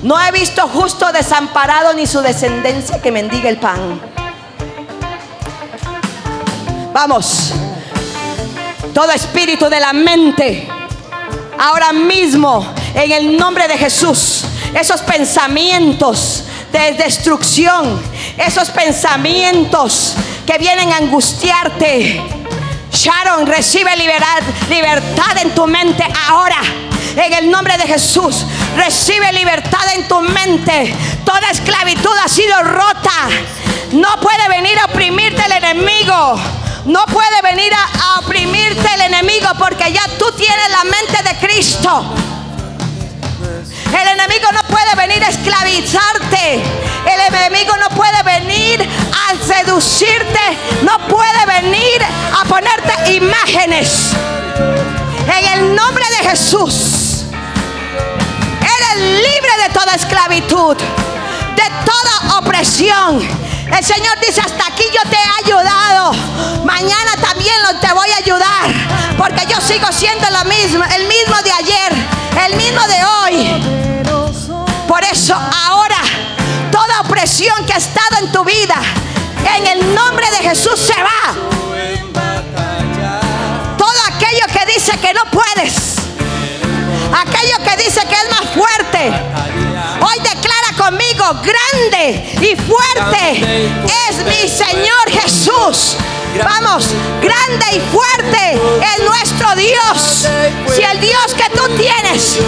No he visto justo desamparado ni su descendencia que mendiga el pan. Vamos. Todo espíritu de la mente. Ahora mismo, en el nombre de Jesús, esos pensamientos de destrucción, esos pensamientos que vienen a angustiarte. Sharon, recibe libertad, libertad en tu mente ahora. En el nombre de Jesús, recibe libertad en tu mente. Toda esclavitud ha sido rota. No puede venir a oprimirte el enemigo. No puede venir a oprimirte el enemigo porque ya tú tienes la mente de Cristo. El enemigo no puede venir a esclavizarte. El enemigo no puede venir a seducirte. No puede venir a ponerte imágenes. En el nombre de Jesús. Eres libre de toda esclavitud. De toda opresión. El Señor dice, hasta aquí yo te he ayudado. Mañana también te voy a ayudar. Porque yo sigo siendo lo mismo, el mismo de ayer, el mismo de hoy. Por eso ahora toda opresión que ha estado en tu vida, en el nombre de Jesús se va. Todo aquello que dice que no puedes, aquello que dice que es más fuerte, grande y fuerte es mi Señor Jesús. Vamos, grande y fuerte es nuestro Dios. Si el Dios que tú tienes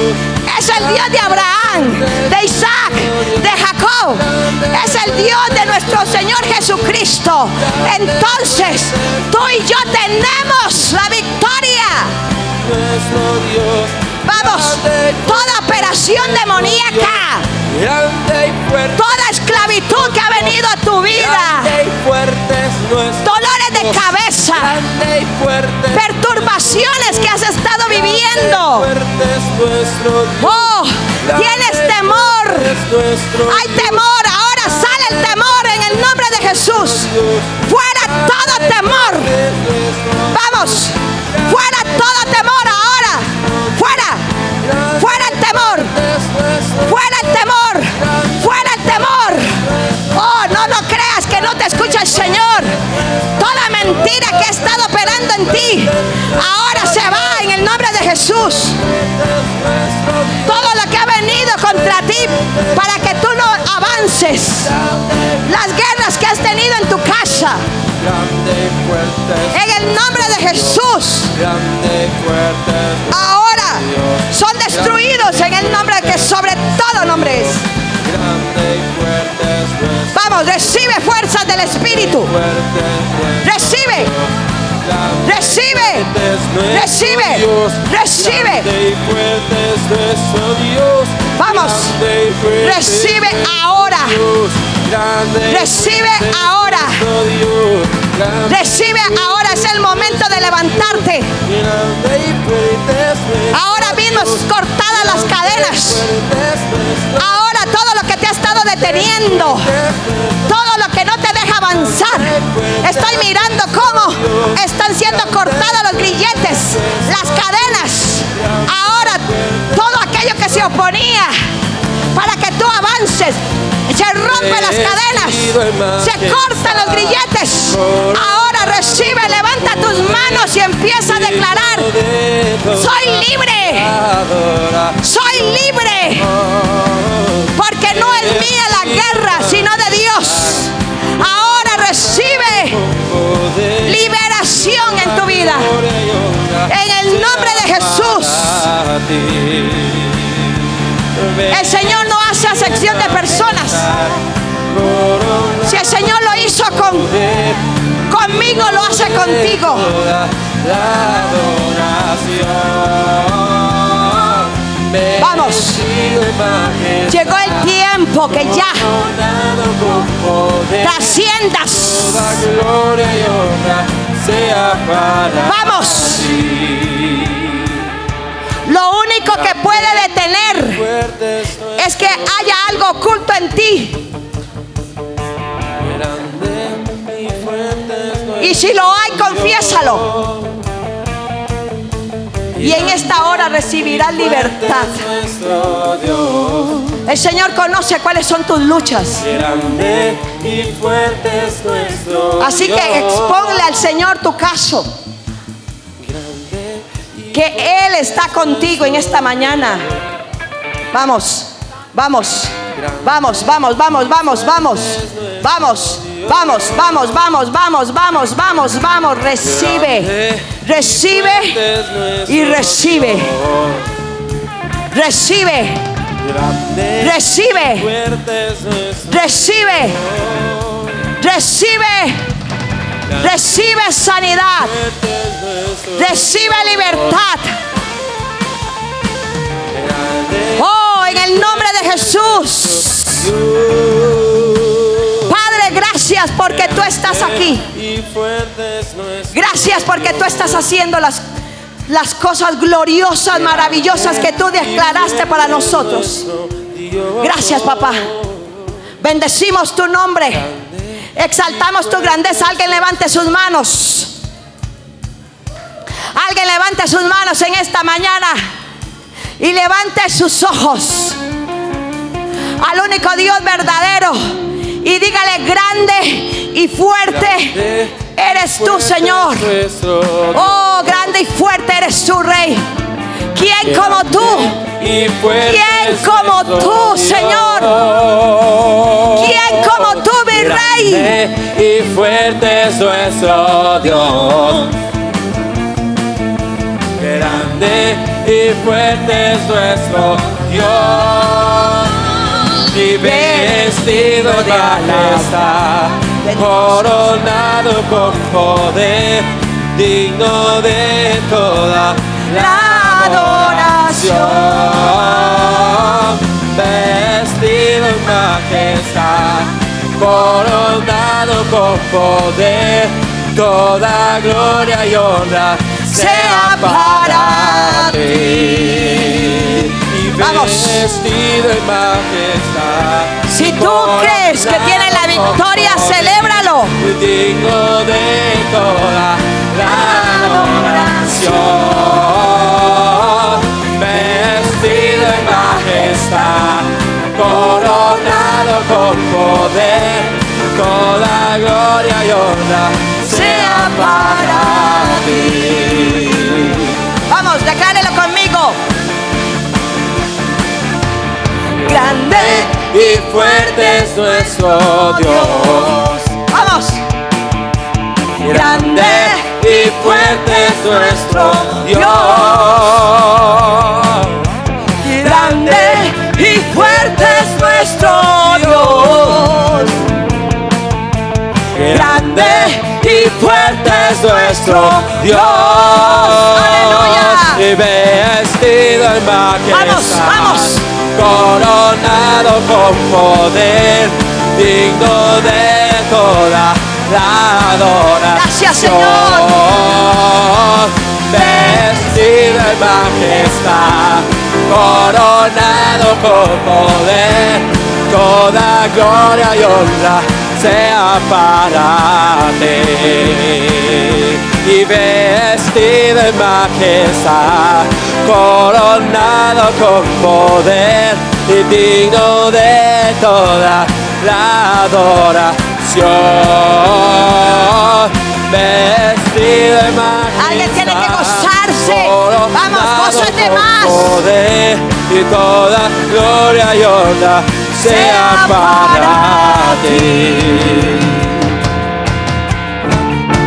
es el Dios de Abraham, de Isaac, de Jacob, es el Dios de nuestro Señor Jesucristo, entonces tú y yo tenemos la victoria. Vamos, toda operación demoníaca, toda esclavitud que ha venido a tu vida, dolores de cabeza, perturbaciones que has estado viviendo. Oh, tienes temor, hay temor, ahora sale el temor en el nombre de Jesús. Fuera todo temor. Ahora se va en el nombre de Jesús. Todo lo que ha venido contra ti para que tú no avances. Las guerras que has tenido en tu casa. En el nombre de Jesús. Ahora son destruidos en el nombre que sobre todo nombre es. Vamos, recibe fuerzas del Espíritu. Recibe. Recibe. Recibe. Recibe. Vamos. Recibe ahora. Recibe ahora. Recibe ahora. Es el momento de levantarte. Ahora mismo cortadas las cadenas. Ahora todo lo que te ha estado deteniendo. Todo lo que no te avanzar. Estoy mirando cómo están siendo cortados los grilletes, las cadenas. Ahora todo aquello que se oponía para que tú avances. Se rompen las cadenas, se cortan los grilletes. Ahora recibe, levanta tus manos y empieza a declarar, soy libre, soy libre, porque no es mía la guerra, sino de Dios. Recibe liberación en tu vida. En el nombre de Jesús. El Señor no hace acepción de personas. Si el Señor lo hizo con, conmigo, lo hace contigo. Vamos. Llegó el tiempo que ya trasciendas. Vamos. Lo único que puede detener es que haya algo oculto en ti. Y si lo hay, confiésalo. Y en esta hora recibirás libertad. El Señor conoce cuáles son tus luchas. Así que exponle al Señor tu caso. Que Él está contigo en esta mañana. Vamos, vamos, vamos, vamos, vamos, vamos, vamos, vamos. Vamos, vamos, vamos, vamos, vamos, vamos, vamos. Recibe, recibe y recibe. Recibe, recibe, recibe, recibe, recibe sanidad, recibe libertad. Oh, en el nombre de Jesús. Gracias porque tú estás aquí. Gracias porque tú estás haciendo las, las cosas gloriosas, maravillosas que tú declaraste para nosotros. Gracias, papá. Bendecimos tu nombre. Exaltamos tu grandeza. Alguien levante sus manos. Alguien levante sus manos en esta mañana y levante sus ojos al único Dios verdadero y dígale grande y fuerte eres tú, Señor. Oh, grande y fuerte eres tú, Rey. ¿Quién como tú? ¿Quién como tú, Señor? ¿Quién como tú, mi Rey? Y fuerte es nuestro Dios. Grande y fuerte es nuestro Dios. Y vestido de majestad, coronado con poder, digno de toda la adoración. Vestido en majestad, coronado con poder, toda gloria y honra sea para ti. Vamos. vestido en majestad. Si tú crees que tienes la victoria, celébralo. digno de toda la adoración, vestido en majestad, coronado con poder, toda gloria y honra sea para Grande. Y fuerte es nuestro Dios. Vamos. Grande y fuerte es nuestro Dios. Grande y fuerte es nuestro Dios. Grande y fuerte es nuestro Dios. Aleluya. Y vestido en majestad. Vamos, vamos. Coronado con poder, digno de toda la adoración. Gracias, Señor. Vestido en majestad, coronado con poder, toda gloria y honra sea para ti. Y vestido en majestad, coronado con poder y digno de toda la adoración. Vestido en majestad. Alguien tiene que gozarse. Vamos, más. Poder y toda gloria y honra sea para ti.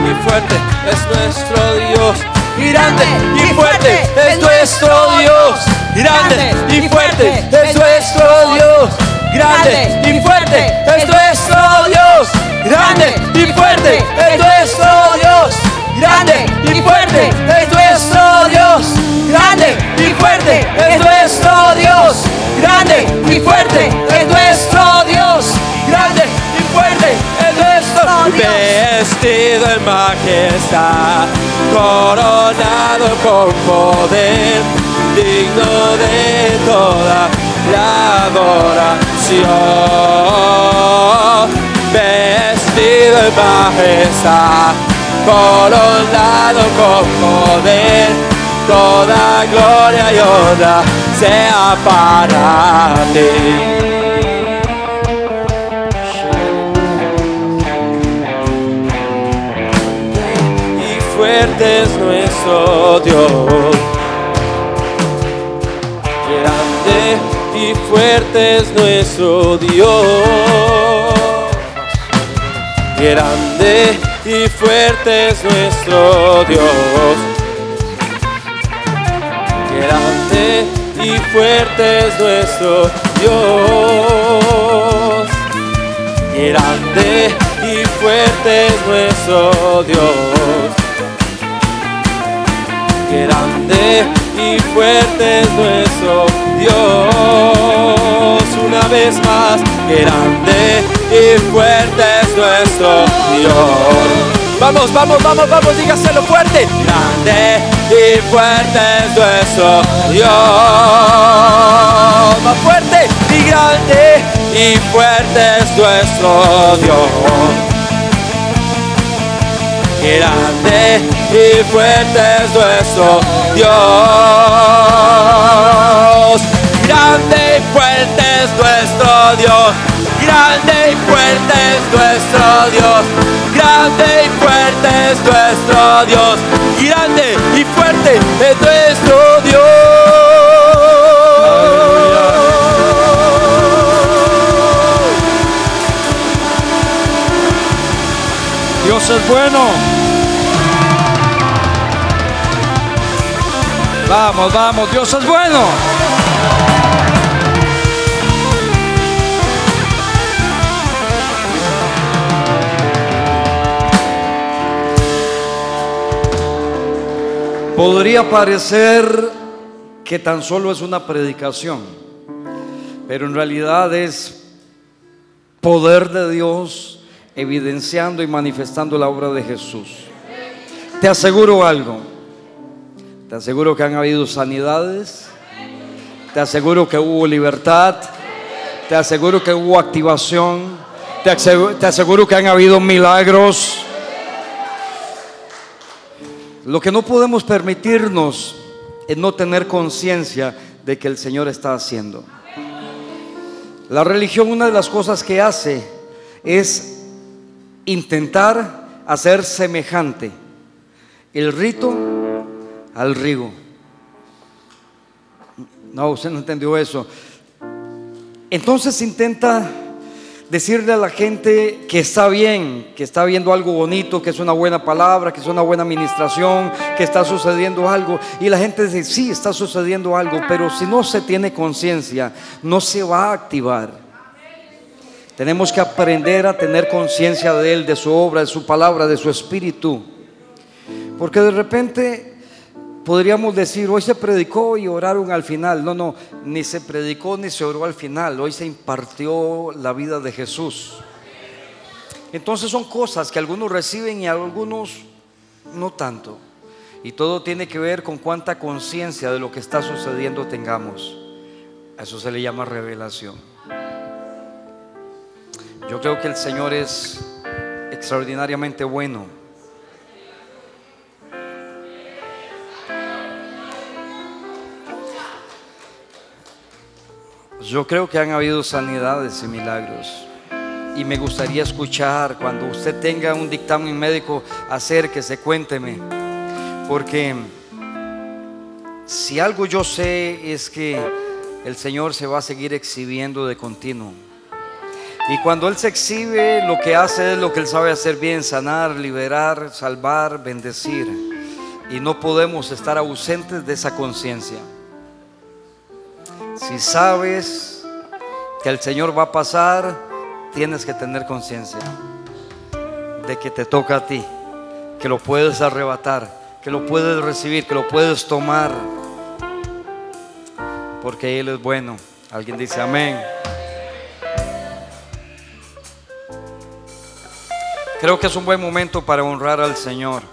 Y fuerte es nuestro Dios, grande y fuerte es nuestro Dios, grande y fuerte es nuestro Dios, grande y fuerte es nuestro Dios, grande y fuerte es nuestro Dios, grande y fuerte es nuestro Dios, grande y fuerte es nuestro Dios, grande y fuerte es nuestro Dios, grande y fuerte es nuestro Dios. Vestido en majestad, coronado con poder, digno de toda la adoración. Vestido en majestad, coronado con poder, toda gloria y honra sea para ti. Y fuerte es nuestro Dios. Grande y fuerte es nuestro Dios. Grande y fuerte es nuestro Dios. Grande y fuerte es nuestro Dios. Grande y fuerte es nuestro Dios. Grande y fuerte es nuestro Dios. Una vez más, grande y fuerte es nuestro Dios. Vamos, vamos, vamos, vamos, dígaselo fuerte. Grande y fuerte es nuestro Dios. Más fuerte y grande y fuerte es nuestro Dios. Grande y fuerte es nuestro Dios. Grande y fuerte es nuestro Dios. Grande y fuerte es nuestro Dios. Grande y fuerte es nuestro Dios. Grande y fuerte es nuestro Dios. Dios es bueno. Vamos, vamos, Dios es bueno. Podría parecer que tan solo es una predicación, pero en realidad es poder de Dios evidenciando y manifestando la obra de Jesús. Te aseguro algo, te aseguro que han habido sanidades, te aseguro que hubo libertad, te aseguro que hubo activación, te aseguro, que han habido milagros. Lo que no podemos permitirnos es no tener conciencia de que el Señor está haciendo. La religión, una de las cosas que hace es intentar hacer semejante el rito al rigo. No, usted no entendió eso. Entonces intenta decirle a la gente que está bien, que está viendo algo bonito, que es una buena palabra, que es una buena administración, que está sucediendo algo. Y la gente dice, sí, está sucediendo algo, pero si no se tiene conciencia, no se va a activar. Tenemos que aprender a tener conciencia de Él, de su obra, de su palabra, de su espíritu. Porque de repente podríamos decir, hoy se predicó y oraron al final. No, no, ni se predicó ni se oró al final. Hoy se impartió la vida de Jesús. Entonces son cosas que algunos reciben y algunos no tanto. Y todo tiene que ver con cuánta conciencia de lo que está sucediendo tengamos. A eso se le llama revelación. Yo creo que el Señor es extraordinariamente bueno. Yo creo que han habido sanidades y milagros. Y me gustaría escuchar cuando usted tenga un dictamen médico, acérquese, cuénteme. Porque si algo yo sé es que el Señor se va a seguir exhibiendo de continuo. Y cuando Él se exhibe, lo que hace es lo que Él sabe hacer bien, sanar, liberar, salvar, bendecir. Y no podemos estar ausentes de esa conciencia. Si sabes que el Señor va a pasar, tienes que tener conciencia de que te toca a ti, que lo puedes arrebatar, que lo puedes recibir, que lo puedes tomar, porque Él es bueno. Alguien dice amén. Creo que es un buen momento para honrar al Señor.